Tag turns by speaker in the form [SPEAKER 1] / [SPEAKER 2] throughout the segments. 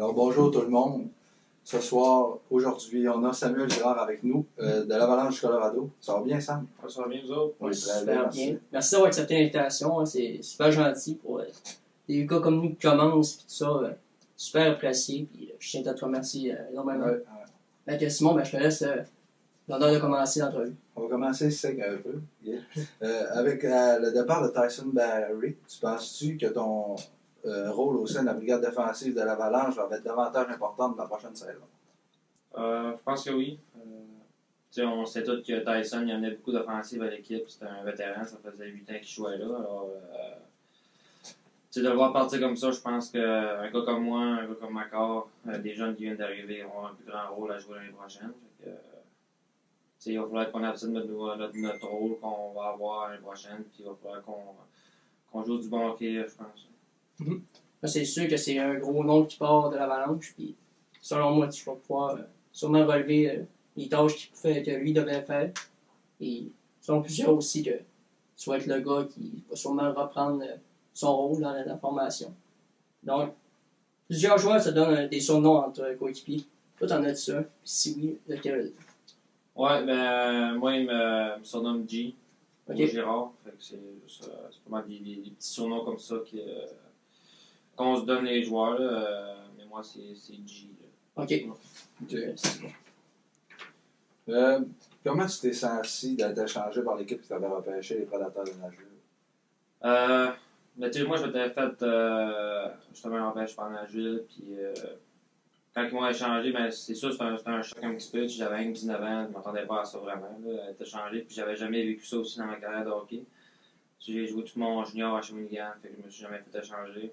[SPEAKER 1] Alors bonjour tout le monde. Ce soir, aujourd'hui, on a Samuel Girard avec nous euh, de l'Avalanche du Colorado. Ça va bien, Sam?
[SPEAKER 2] Ça va bien, vous autres?
[SPEAKER 1] Oui, très
[SPEAKER 3] super
[SPEAKER 1] merci.
[SPEAKER 3] bien. Merci d'avoir accepté l'invitation. hein, C'est super gentil pour euh, des gars comme nous qui commencent et tout ça. euh, super apprécié. Puis, euh, je tiens à te remercier euh, énormément.
[SPEAKER 1] Ouais, ouais.
[SPEAKER 3] Fait que Simon, ben, je te laisse euh, l'honneur de commencer l'entrevue.
[SPEAKER 1] On va commencer sec un peu. Yeah. Euh, avec euh, le départ de Tyson Barry, tu penses-tu que ton euh, rôle au sein de la brigade défensive de l'Avalanche va être davantage important dans la prochaine saison?
[SPEAKER 2] Euh, je pense que oui. Euh, on sait tous que Tyson il amenait beaucoup d'offensives à l'équipe. C'était un vétéran, ça faisait 8 ans qu'il jouait là. Alors, de voir partir comme ça, je pense qu'un gars comme moi, un gars comme Macor, des jeunes qui viennent d'arriver auront un plus grand rôle à jouer l'année prochaine. Il va falloir qu'on absorbe notre, notre, rôle qu'on va avoir l'année prochaine. Puis il va falloir qu'on qu'on joue du bon hockey, je pense.
[SPEAKER 3] Là, C'est sûr que c'est un gros nom qui part de l'avalanche. Puis, selon moi, tu vas pouvoir euh, sûrement relever euh, les tâches qu'il pouvait- que lui devait faire. Et selon plusieurs aussi que tu vas être le gars qui va sûrement reprendre euh, son rôle dans la, la formation. Donc, plusieurs joueurs se donnent euh, des surnoms entre coéquipiers. Toi, t'en as-tu ça? Si oui, lequel?
[SPEAKER 2] Ouais, ben, euh, moi, il me, me surnomme G. Ou Gérard. C'est pas mal des, des- des petits surnoms comme ça qui, euh, qu'on se donne les joueurs. là, euh, mais moi, c'est, c'est G. là.
[SPEAKER 3] Ok. Euh,
[SPEAKER 1] comment tu t'es senti d'être échangé par l'équipe qui t'avait repêché les prédateurs de Nashville?
[SPEAKER 2] Euh, sais, moi, je m'étais fait euh, justement un empêche par Nashville. Puis euh, quand ils m'ont échangé, ben, c'est sûr, c'était un, c'était un choc un petit peu. J'avais 19 ans, je ne m'attendais pas à ça vraiment. Là, être échangé. Puis j'avais jamais vécu ça aussi dans ma carrière de hockey. J'ai joué tout mon junior à Shawinigan, fait que je me suis jamais fait échanger.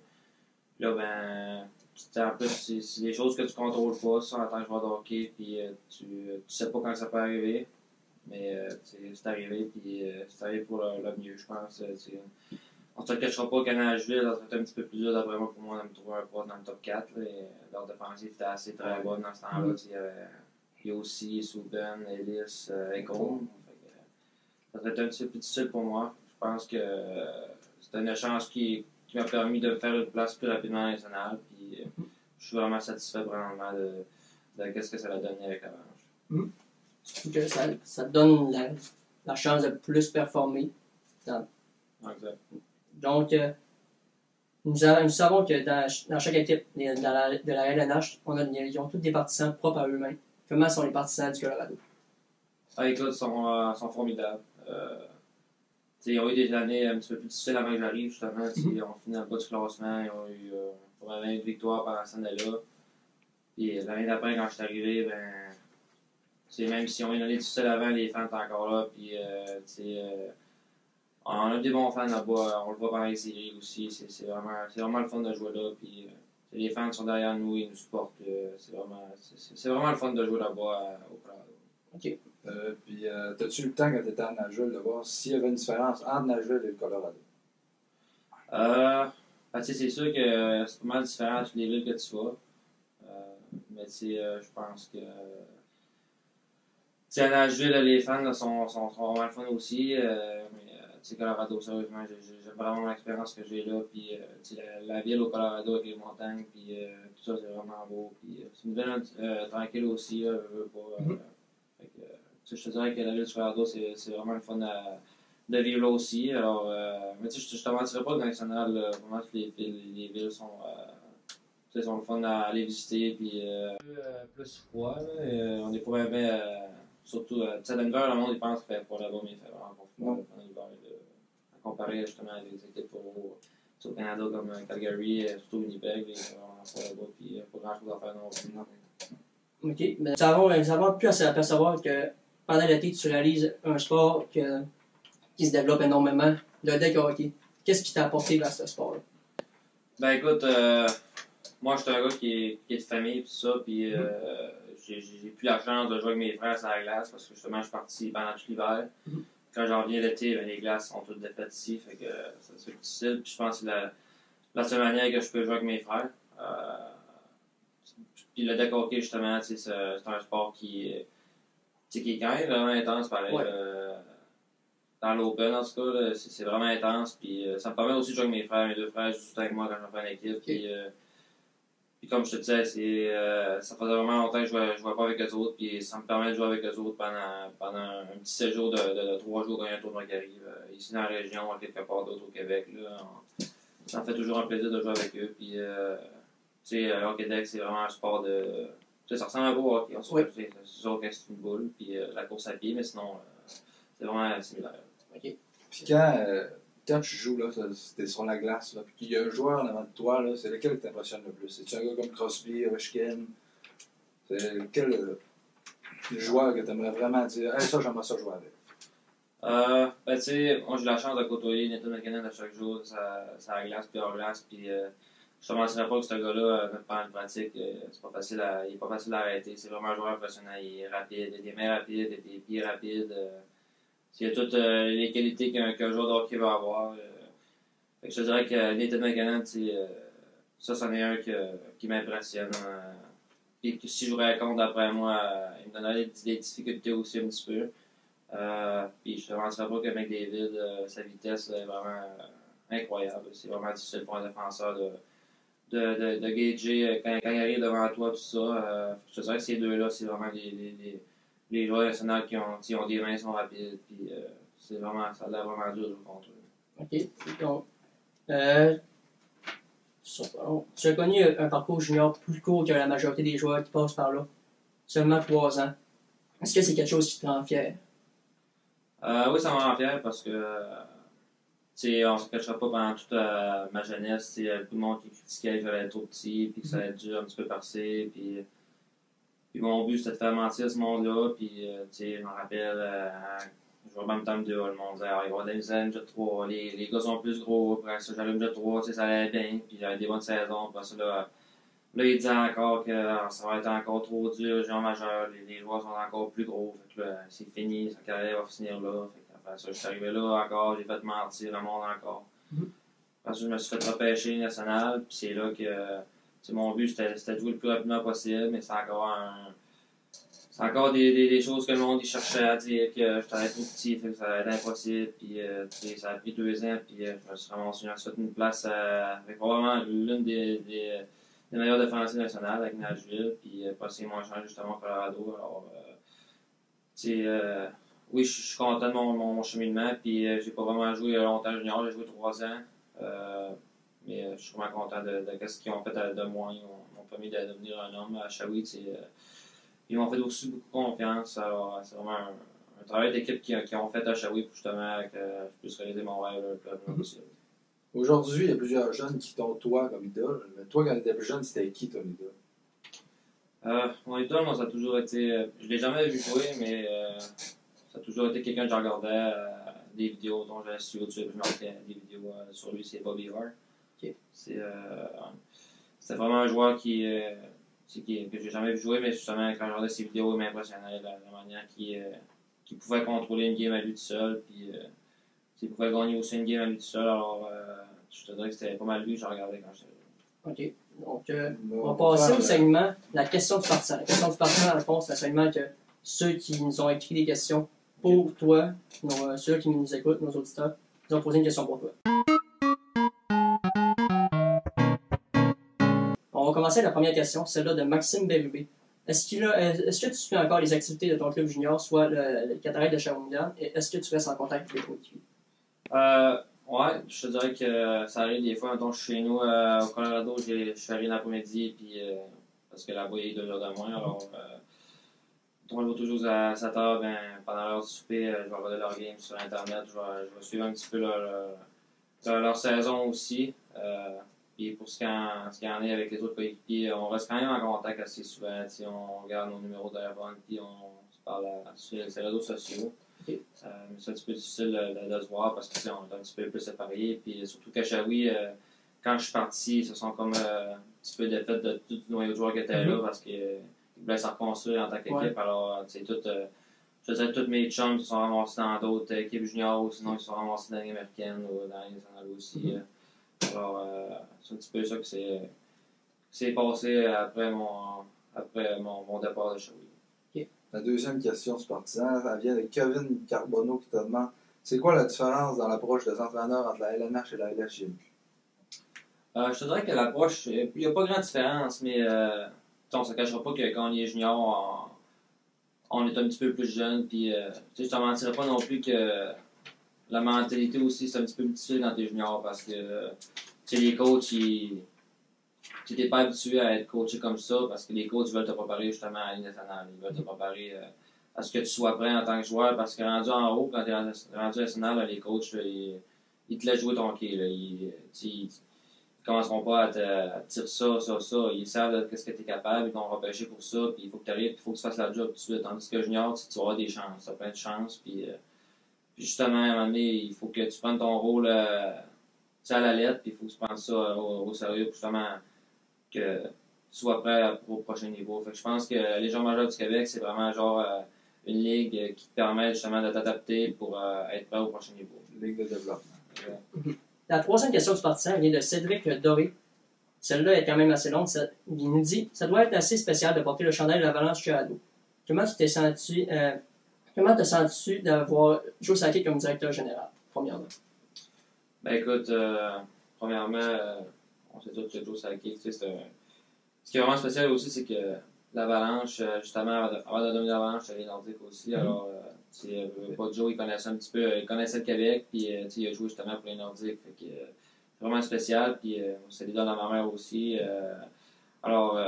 [SPEAKER 2] Là, ben, en plus, c'est c'est des choses que tu contrôles pas, ça, en tant que joueur de hockey, puis euh, tu, tu sais pas quand ça peut arriver. Mais euh, c'est arrivé, puis euh, c'est arrivé pour le, le mieux, je pense. euh. On se le cachera pas qu'à Nashville, ça serait un petit peu plus dur d'après moi pour moi de me trouver un poste dans le top 4. Là, et, leur défensive était assez très bonne dans ce temps-là. Il y avait Yossi, Souben, Ellis, euh, Ça serait un petit peu plus difficile pour moi. Je pense que c'était une chance qui, qui m'a permis de faire une place plus rapidement à nationale. Puis euh, je suis vraiment satisfait vraiment de, de ce que ça a donné avec Avalanche.
[SPEAKER 3] Surtout que ça, donne la, la chance de plus performer.
[SPEAKER 2] Exact.
[SPEAKER 3] Donc, euh, nous, avons- nous savons que dans, ch- dans chaque équipe de dans la, de la LNH, on a, ils ont tous des partisans propres à eux-mêmes. Comment sont les partisans du Colorado?
[SPEAKER 2] Ah, écoute, sont, euh, sont formidables. Euh, ils ont eu des années un petit peu plus difficiles avant que j'arrive, justement. Tu sais, Ils ont fini dans le bas du classement, ils ont eu euh, probablement une victoire pendant cette année-là. Puis euh, l'année d'après, quand je suis arrivé, ben, même si on a une année difficile avant, les fans étaient encore là. Puis, euh, euh, on a des bons fans là-bas, on le voit pendant les séries aussi. C'est vraiment, vraiment le fun de jouer là. Puis, euh, les fans sont derrière nous, ils nous supportent. c'est vraiment, vraiment le fun de jouer là-bas au Colorado.
[SPEAKER 1] Euh, puis, euh, t'as-tu eu le temps quand t'étais à Nashville de voir s'il y avait une différence entre Nashville et le Colorado?
[SPEAKER 2] Euh, ben, c'est sûr que euh, c'est pas mal différent entre les villes que tu vas. Euh, mais tu sais, euh, je pense que. Tu sais, à Nashville, les fans là, sont, sont, sont vraiment fun aussi. euh, mais euh, tu sais, Colorado, sérieusement, j'ai- j'ai- j'aime vraiment l'expérience que j'ai là. Puis euh, tu sais, la, la ville au Colorado avec les montagnes, puis euh, tout ça, c'est vraiment beau. Puis euh, c'est une ville euh, tranquille aussi, là, je veux pas. euh,
[SPEAKER 3] Mhm.
[SPEAKER 2] fait que, euh, je te dirais que la ville du Colorado, c'est c'est vraiment le fun à de vivre là aussi. Alors, euh, mais tu sais, je, te mentirais pas que national, là, vraiment, toutes les, villes- les villes sont, euh, sont le fun à aller visiter. Puis, euh, euh, plus froid, là, euh, on est pas bien, euh, surtout, euh, tu sais, à Denver, le monde, il pense qu'il fait froid là-bas, mais il fait vraiment pas froid pendant l'hiver. À comparer justement à des équipes au, au Canada comme euh, Calgary, euh, surtout Winnipeg, il fait vraiment froid là-bas, puis euh, pas grand-chose à faire non plus.
[SPEAKER 3] OK. Mais nous avons, nous avons pu apercevoir que pendant l'été, tu réalises un sport que, qui se développe énormément, le deck hockey. Qu'est-ce qui t'a apporté vers ce sport-là?
[SPEAKER 2] Ben écoute, euh, moi je suis un gars qui est, qui est de famille pis ça, puis euh, j'ai plus la chance de jouer avec mes frères sur la glace parce que justement je suis parti pendant tout l'hiver.
[SPEAKER 3] Mhm.
[SPEAKER 2] Quand j'en reviens l'été, ben, les glaces sont toutes défaites ici, fait que ça se fait difficile. Puis je pense que c'est la, la seule manière que je peux jouer avec mes frères. Euh, puis le deck hockey justement, c'est c'est un sport qui, sais, qui est quand même vraiment intense pareil.
[SPEAKER 3] Ouais.
[SPEAKER 2] euh, dans l'open en tout cas, là, c'est vraiment intense. Puis euh, ça me permet aussi de jouer avec mes frères, mes deux frères, juste avec moi quand j'en fais une équipe. Puis, euh, puis comme je te disais, c'est, ça faisait vraiment longtemps que je je jouais pas avec eux autres, puis ça me permet de jouer avec eux autres pendant, pendant un petit séjour de, de, de trois jours quand il y a un tournoi qui arrive. ici dans la région, quelque part d'autre au Québec. Là, on- ça me fait toujours un plaisir de jouer avec eux. Puis, tu sais, hockey deck, c'est vraiment un sport de. Ça ressemble un peu au hockey. On se
[SPEAKER 3] Oui.
[SPEAKER 2] sûr que c'est une boule, puis euh, la course à pied, mais sinon, euh, c'est vraiment similaire.
[SPEAKER 1] Puis quand, euh, quand tu joues, là, t'es sur la glace, là, puis qu'il y a un joueur en avant de toi, là, c'est lequel qui t'impressionne le plus? C'est-tu un gars comme Crosby, Ovechkin? C'est lequel euh, joueur que t'aimerais vraiment dire, hey, ça, j'aimerais ça jouer avec?
[SPEAKER 2] Euh, ben, tu sais, moi j'ai la chance de côtoyer Nathan McKinnon à chaque jour, ça, ça à la glace puis hors glace, puis euh, je te mentirais pas que ce gars-là, euh, même pendant une pratique, euh, c'est pas facile à, il est pas facile à arrêter. C'est vraiment un joueur impressionnant. Il est rapide, il a des mains rapides, il a des pieds rapides. Euh, il a toutes euh, les qualités qu'un joueur de hockey va avoir. Euh, fait que je dirais que Nathan McKinnon, euh, ça, c'en est un que- qui m'impressionne. Euh, puis si je jouerais contre, d'après moi, euh, il me donnerait des, difficultés aussi un petit peu. Euh, puis je te mentirais pas que McDavid, euh, sa vitesse est vraiment euh, incroyable. C'est vraiment difficile pour un défenseur de, de, de, de gager euh, quand, quand il arrive devant toi, tout ça. Euh, je te dirais que ces deux-là, c'est vraiment les, les, les, les joueurs nationaux qui ont, qui ont des mains, sont rapides. Puis euh, c'est vraiment, ça a l'air vraiment dur de jouer contre eux.
[SPEAKER 3] OK. Donc, euh, sur- tu as connu un parcours junior plus court que la majorité des joueurs qui passent par là. Seulement trois ans. Est-ce que c'est quelque chose qui te rend fier?
[SPEAKER 2] Euh, oui, ça me rend fier parce que, sais, on se cachera pas pendant toute euh, ma jeunesse, a beaucoup de monde qui critiquait que j'allais être trop petit, puis que ça allait être dur un petit peu percer, puis, puis mon but c'était de faire mentir ce monde-là, puis, euh, tu sais, je me rappelle, euh, je jouais même temps de le monde disait, ah, il va des misères, jet 3, les, les gars sont plus gros, après ça, j'allume jet 3, tu sais, ça allait bien, puis j'avais des bonnes saisons, puis ça, là, Là, il disait encore que ça va être encore trop dur, junior majeur, les, les joueurs sont encore plus gros. Fait que là, c'est fini, sa carrière va finir là. Fait après ça, je suis arrivé là encore, j'ai fait mentir le monde encore.
[SPEAKER 3] Mhm.
[SPEAKER 2] Parce que je me suis fait repêcher national, puis c'est là que mon but c'était de jouer le plus rapidement possible, mais c'est encore un. C'est encore des, des, des choses que le monde cherchait à dire que j'étais trop petit, que ça allait être impossible. Puis euh, ça a pris deux ans, puis euh, je me suis ramassé, fait une place euh, avec probablement l'une des, des, des meilleurs défensifs nationales avec Nashville, puis euh, après, c'est moi changé justement au Colorado. Alors, oui, je suis content de mon, mon, mon cheminement, puis euh, j'ai pas vraiment joué longtemps junior, j'ai joué trois ans. Euh, mais euh, je suis vraiment content de, de, ce qu'ils ont fait de, de moi. Ils m'ont permis de devenir un homme à Shawi. euh, ils m'ont fait aussi beaucoup confiance. Alors, c'est vraiment un, un travail d'équipe qu'ils qui ont fait à Shawi pour justement que je puisse réaliser mon rêve le plus rapidement possible.
[SPEAKER 1] Aujourd'hui, il y a plusieurs jeunes qui t'ont toi comme idole. Mais toi, quand tu étais plus jeune, c'était qui ton idole?
[SPEAKER 2] Euh, mon idole, moi, ça a toujours été. je l'ai jamais vu jouer, mais euh, ça a toujours été quelqu'un que je regardais euh, des vidéos dont j'ai sur YouTube. Je regardais des vidéos euh, sur lui, c'est Bobby Hart.
[SPEAKER 3] Ok.
[SPEAKER 2] C'est euh, c'était vraiment un joueur qui, euh, c'est qui que j'ai jamais vu jouer, mais justement, quand je regardais ses vidéos, il m'impressionnait la, la manière qu'il euh, qu'il pouvait contrôler une game à lui tout seul, puis euh, qu'il pouvait gagner aussi une game à lui tout seul. Alors, euh, je te dirais que c'était pas mal lui que je regardais quand j'étais.
[SPEAKER 3] OK. Donc, euh,
[SPEAKER 1] On
[SPEAKER 3] on va passer au segment La question du partisan. La question du partisan, dans le fond, c'est un segment que ceux qui nous ont écrit des questions pour toi, nos, euh, ceux qui nous écoutent, nos auditeurs, ils ont posé une question pour toi. On va commencer la première question, celle-là de Maxime Bérubé. Est-ce que tu suis encore les activités de ton club junior, soit le, Cataract de Shawinigan, et est-ce que tu restes en contact avec les?
[SPEAKER 2] Euh, ouais, je te dirais que ça arrive des fois, mettons, chez nous euh, au Colorado, je suis arrivé l'après-midi, puis euh, parce que là-bas, il est deux heures de moins, alors je vais toujours à 7 heures, ben, pendant l'heure du souper, euh, je vais regarder leur game sur Internet, je vais, je vais suivre un petit peu leur, leur, saison aussi. Euh, puis pour ce qu'il y en ce en est avec les autres coéquipiers, on reste quand même en contact assez souvent. On regarde nos numéros de téléphone, puis on se parle à- sur les réseaux sociaux. Euh, c'est un petit peu difficile de, de- se voir parce que tu sais, on est un petit peu plus séparés. Puis surtout qu'à Shawi, euh, quand je suis parti, se sont comme un petit peu défaits de tout le noyau de joueurs qui étaient là parce qu'ils voulaient se reconstruire en tant qu'équipe.
[SPEAKER 3] Ouais.
[SPEAKER 2] Alors, tu sais, tout. euh, je dirais, tous mes chums se sont ramassés dans d'autres équipes juniors ou sinon ils se sont ramassés dans les américaines ou dans les nationales aussi.
[SPEAKER 3] Mhm.
[SPEAKER 2] euh. Alors, euh, c'est un petit peu ça que c'est passé après mon, après mon, mon départ de Shawi.
[SPEAKER 1] La deuxième question du partisan, elle vient de Kevin Carbonneau qui te demande c'est quoi la différence dans l'approche des entraîneurs entre la LNH et la LHJMQ?
[SPEAKER 2] Euh, je te dirais que l'approche, il n'y a pas grande différence, mais euh, on ne se cachera pas que quand on est junior, on, on est un petit peu plus jeune. Puis, euh, je ne te mentirais pas non plus que la mentalité aussi, c'est un petit peu difficile quand tu es junior parce que les coachs, tu n'es pas habitué à être coaché comme ça parce que les coachs veulent te préparer justement à nationale. Ils veulent te préparer euh, à ce que tu sois prêt en tant que joueur parce que rendu en haut, quand tu es rendu national, les coachs, ils, ils, te laissent jouer ton quai. Commenceront pas à te, tirer ça, ça, ça? Ils savent de ce que tu es capable, ils vont repêcher pour ça, puis il faut que tu arrives, il faut que tu fasses la job tout de suite. Tandis que junior, tu, avoir des chances, tu as plein de chances, puis, euh, justement, à un moment donné, il faut que tu prennes ton rôle euh, à la lettre, puis il faut que tu prennes ça au, au sérieux, justement que tu sois prêt au prochain niveau. je pense que les joueurs majeurs du Québec, c'est vraiment genre euh, une ligue qui te permet justement de t'adapter pour euh, être prêt au prochain niveau.
[SPEAKER 1] Ligue de développement.
[SPEAKER 3] La troisième question du partisan vient de Cédric Doré. Celle-là est quand même assez longue. il nous dit Ça doit être assez spécial de porter le chandail de l'Avalanche Chiado. Comment tu t'es senti euh, Comment te sens-tu d'avoir Joe Saki comme directeur général, premièrement?
[SPEAKER 2] Ben écoute, premièrement, on sait tous que Joe Sakic, ce qui est vraiment spécial aussi, c'est que l'Avalanche, euh, justement, avant de, devenir l'Avalanche, c'est les Nordiques aussi. Mm-hmm. Alors, euh, euh, pas Joe, il connaissait un petit peu, il connaissait le Québec, puis il a joué justement pour les Nordiques. Fait que, vraiment spécial, puis c'est des dons à ma mère aussi. alors,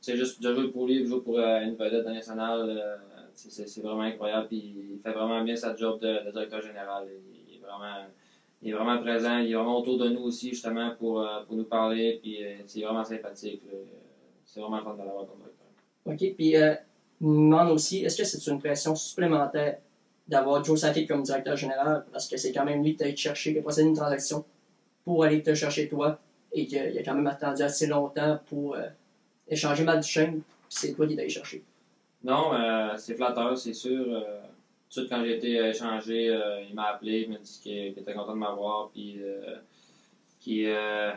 [SPEAKER 2] c'est juste de jouer pour lui, de jouer pour une vedette nationale, c'est vraiment incroyable, puis il fait vraiment bien sa job de, directeur général. Il, est vraiment il est vraiment présent, il est vraiment autour de nous aussi, justement, pour, euh, pour nous parler, puis euh, c'est vraiment sympathique. C'est vraiment fun de l'avoir comme directeur.
[SPEAKER 3] OK, puis euh, nous demande aussi, est-ce que c'est une pression supplémentaire d'avoir Joe Sakic comme directeur général, parce que c'est quand même lui qui t'a été chercher, qui a procédé une transaction pour aller te chercher toi, et qu'il a quand même attendu assez longtemps pour échanger Matt Duchesne, c'est toi qui t'as cherché.
[SPEAKER 2] Non, c'est flatteur, c'est sûr tout de suite, quand j'ai été euh, échangé, euh, il m'a appelé, il m'a dit qu'il était content de m'avoir, puis euh,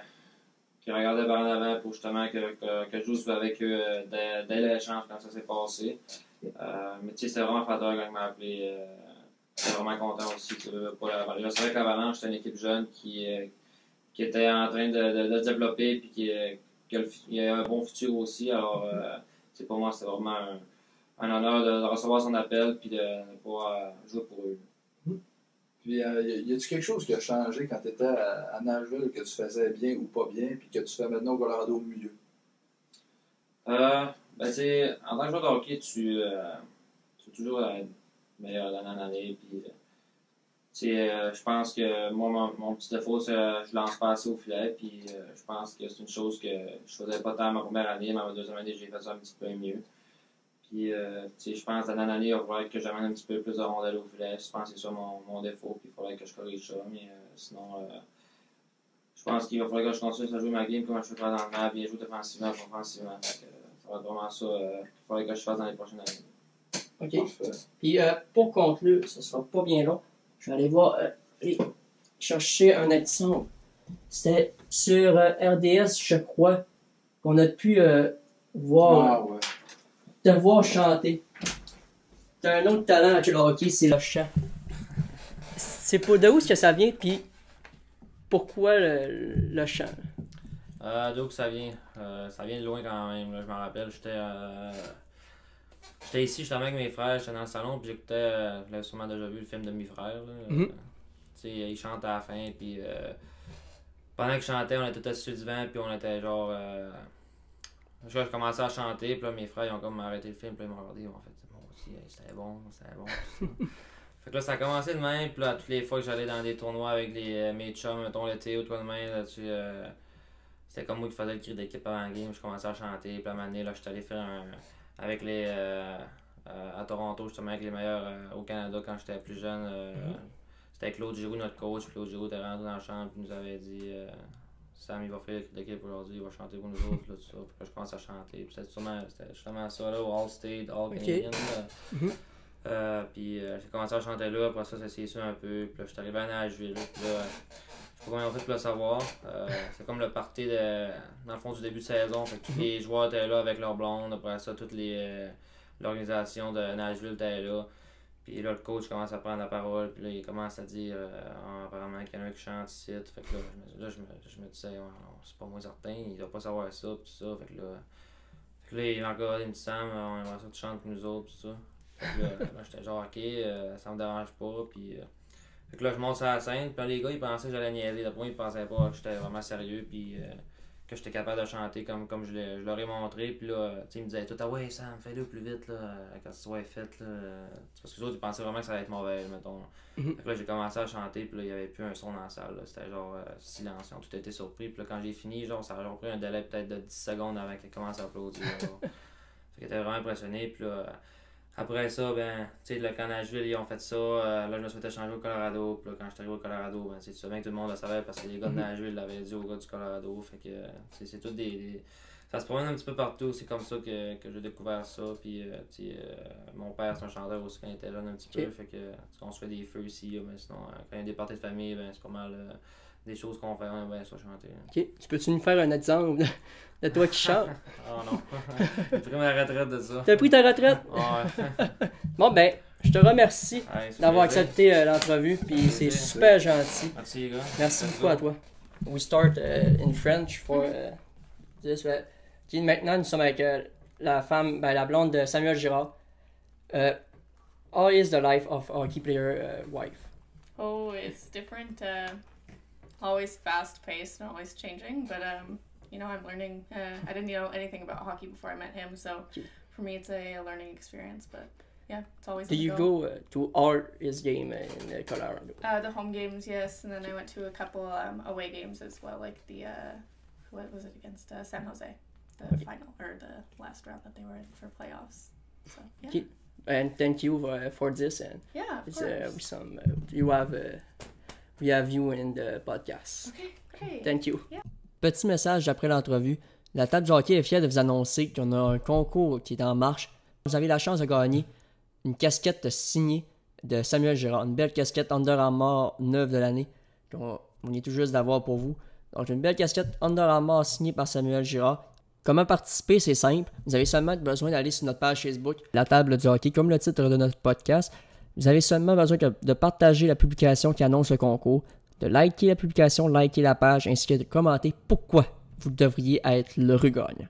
[SPEAKER 2] qu'il regardait par en avant pour justement que, que, que je joue avec eux dès, dès l'échange quand ça s'est passé. mais tu sais, c'était vraiment flatteur quand il m'a appelé. J'étais vraiment content aussi pour la Je savais que l'Avalanche, c'était une équipe jeune qui, qui était en train de, de, développer puis qui, qui a, un bon futur aussi. Alors, c'est pour moi, c'était vraiment un, un honneur de, recevoir son appel puis de, pouvoir jouer pour eux.
[SPEAKER 1] Puis, euh, y a-tu quelque chose qui a changé quand tu étais à, Nashville que tu faisais bien ou pas bien, puis que tu fais maintenant au Colorado mieux?
[SPEAKER 2] Euh, ben, c'est, en tant que joueur de hockey, tu, euh, es toujours meilleur d'année en année. Puis, euh, je pense que moi, mon, petit défaut, c'est que je lance pas assez au filet. Puis, je pense que c'est une chose que je faisais pas tant ma première année, mais ma deuxième année, j'ai fait ça un petit peu mieux. Puis, euh, je pense que l'année année, il va falloir que j'amène un petit peu plus de rondelles au filet. Je pense que c'est ça mon, mon, défaut, puis il faudrait que je corrige ça. Mais euh, sinon, euh, je pense qu'il va falloir que je continue à jouer ma game comme je fais présentement, bien jouer défensivement, offensivement. ça va être vraiment ça qu'il faudrait que je fasse dans les prochaines années.
[SPEAKER 3] OK. Puis, pour conclure, ce ne sera pas bien long. Je vais aller voir, aller chercher un exemple. C'était sur RDS, je crois, qu'on a pu voir.
[SPEAKER 1] Ah, ouais
[SPEAKER 3] te voir chanter. T'as un autre talent avec le hockey, c'est le chant. C'est pour de où est-ce que ça vient, puis pourquoi le, chant?
[SPEAKER 2] Euh, D'où que ça vient? Euh, ça vient de loin quand même, je m'en rappelle. J'étais euh, j'étais ici justement avec mes frères, j'étais dans le salon, puis j'écoutais, euh, vous l'avez sûrement déjà vu, le film de mes frères. Tu sais, ils chantent à la fin, puis pendant qu'ils chantaient, on était tous sur du vent, puis on était genre je commençais à chanter, puis là, mes frères, ils ont comme arrêté le film, puis ils m'ont regardé, ils m'ont fait, bon, aussi, c'était bon, c'était bon. fait que là, ça a commencé de même, puis là, toutes les fois que j'allais dans des tournois avec les, euh, mes chums, mettons l'été ou toi de même, là, tu, euh, c'était comme moi qui faisais le cri d'équipe avant la game, je commençais à chanter, puis à un moment donné, là, j'étais allé faire un, avec les, euh, à Toronto, justement, avec les meilleurs au Canada quand j'étais plus jeune. Mm-hmm. C'était Claude Giroux, notre coach, Claude Giroux était rentré dans la chambre, puis nous avait dit Sam il va faire l'équipe aujourd'hui, il va chanter pour nous autres, là, tout ça. Puis je commence à chanter. Puis c'était sûrement, c'était justement ça, là, au All State, All Canadian. Mm-hmm. euh, puis euh, j'ai commencé à chanter là, après ça, ça s'est su un peu. Puis là, je suis arrivé à Nashville. Puis là, je sais pas combien on fait pour le savoir. Euh, c'est comme le party de, dans le fond du début de saison. Fait que tous les joueurs étaient là avec leur blonde. Après ça, toute l'organisation de Nashville était là. Puis là, le coach commence à prendre la parole, puis là, il commence à dire euh, Ah, apparemment qu'il y en a un qui chante ici. Fait que là, je me, là, je me, je me disais, c'est pas moi certain, il doit pas savoir ça, puis tout ça. Fait que là, fait que là il m'a encore dit Sam, on aimerait ça que tu chantes pour nous autres, tout ça. Là, j'étais genre, ok, euh, ça me dérange pas, puis. euh, fait que là, je monte sur la scène, puis les gars, ils pensaient que j'allais niaiser. D'après moi, ils pensaient pas que j'étais vraiment sérieux, puis euh, que j'étais capable de chanter comme, comme je, l'ai- je leur ai montré. Puis là, ils me disaient tout, ah ouais, Sam, fais-le plus vite, là, quand tu sois fait, là. Parce que les autres, ils pensaient vraiment que ça allait être mauvais, mettons. Fait que là, j'ai commencé à chanter, puis là, il y avait plus un son dans la salle, là. C'était genre euh, ont tout été surpris. Puis là, quand j'ai fini, genre, ça a genre pris un délai peut-être de 10 secondes avant qu'ils commencent à applaudir. fait qu'ils étaient vraiment impressionnés, puis là. Après ça, ben, tu sais, le camp Nashville, ils ont fait ça. Euh, là, je me suis fait échanger au Colorado. Puis là, quand je suis arrivé au Colorado, ben, tu sais bien que tout le monde le savait parce que les gars de Nashville l'avaient dit aux gars du Colorado. Fait que, euh, c'est tout des, des- Ça se promène un petit peu partout. C'est comme ça que, que j'ai découvert ça. Puis, euh, tu sais, euh, mon père, c'est un chanteur aussi quand il était jeune un petit peu. Fait que, on se fait des feux ici. mais sinon, quand il y a des parties de famille, ben, c'est pas mal des choses qu'on fait. On aime bien ça chanter. là.
[SPEAKER 3] Ok. Tu peux-tu nous faire un exemple de, toi qui chante?
[SPEAKER 2] Oh non. j'ai pris ma retraite de ça.
[SPEAKER 3] T'as pris ta retraite?
[SPEAKER 2] Ouais.
[SPEAKER 3] Bon, ben, je te remercie
[SPEAKER 2] Ouais,
[SPEAKER 3] d'avoir accepté euh, l'entrevue, puis c'est super gentil.
[SPEAKER 2] Merci les gars.
[SPEAKER 3] Merci beaucoup à toi. We start uh, in French for uh, this. uh, puis maintenant, nous sommes avec euh, la femme, ben, la blonde de Samuel Girard. Uh, how is the life of a hockey player uh, wife?
[SPEAKER 4] Oh, it's different. Always fast paced and always changing. But um, you know, I'm learning. Uh, I didn't know anything about hockey before I met him, so for me, it's a, learning experience. But yeah, it's always.
[SPEAKER 3] Do you go uh, to all his game in uh, Colorado?
[SPEAKER 4] Uh, the home games, yes, and then I went to a couple um, away games as well, like the uh, what was it against uh, San Jose, the
[SPEAKER 3] Okay.
[SPEAKER 4] final or the last round that they were in for playoffs. So yeah.
[SPEAKER 3] And thank you uh, for this. And
[SPEAKER 4] yeah, of
[SPEAKER 3] uh,
[SPEAKER 4] course.
[SPEAKER 3] some uh, you have we have you in the podcast.
[SPEAKER 4] Okay, great.
[SPEAKER 3] Thank you.
[SPEAKER 4] Yeah.
[SPEAKER 3] Petit message après l'entrevue. La table du hockey est fière de vous annoncer qu'on a un concours qui est en marche. Vous avez la chance de gagner une casquette signée de Samuel Girard. Une belle casquette Under Armour neuve de l'année qu'on on est tout juste d'avoir pour vous. Donc une belle casquette Under Armour signée par Samuel Girard. Comment participer, c'est simple. Vous avez seulement besoin d'aller sur notre page Facebook, la table du hockey, comme le titre de notre podcast. Vous avez seulement besoin de partager la publication qui annonce le concours, de liker la publication, liker la page, ainsi que de commenter pourquoi vous devriez être l'heureux gagnant.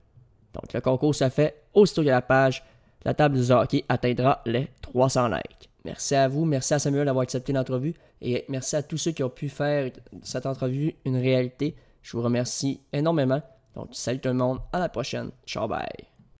[SPEAKER 3] Donc le concours se fait aussitôt que la page, la table du hockey atteindra les 300 likes. Merci à vous, merci à Samuel d'avoir accepté l'entrevue et merci à tous ceux qui ont pu faire cette entrevue une réalité. Je vous remercie énormément. Donc salut tout le monde, à la prochaine. Ciao bye.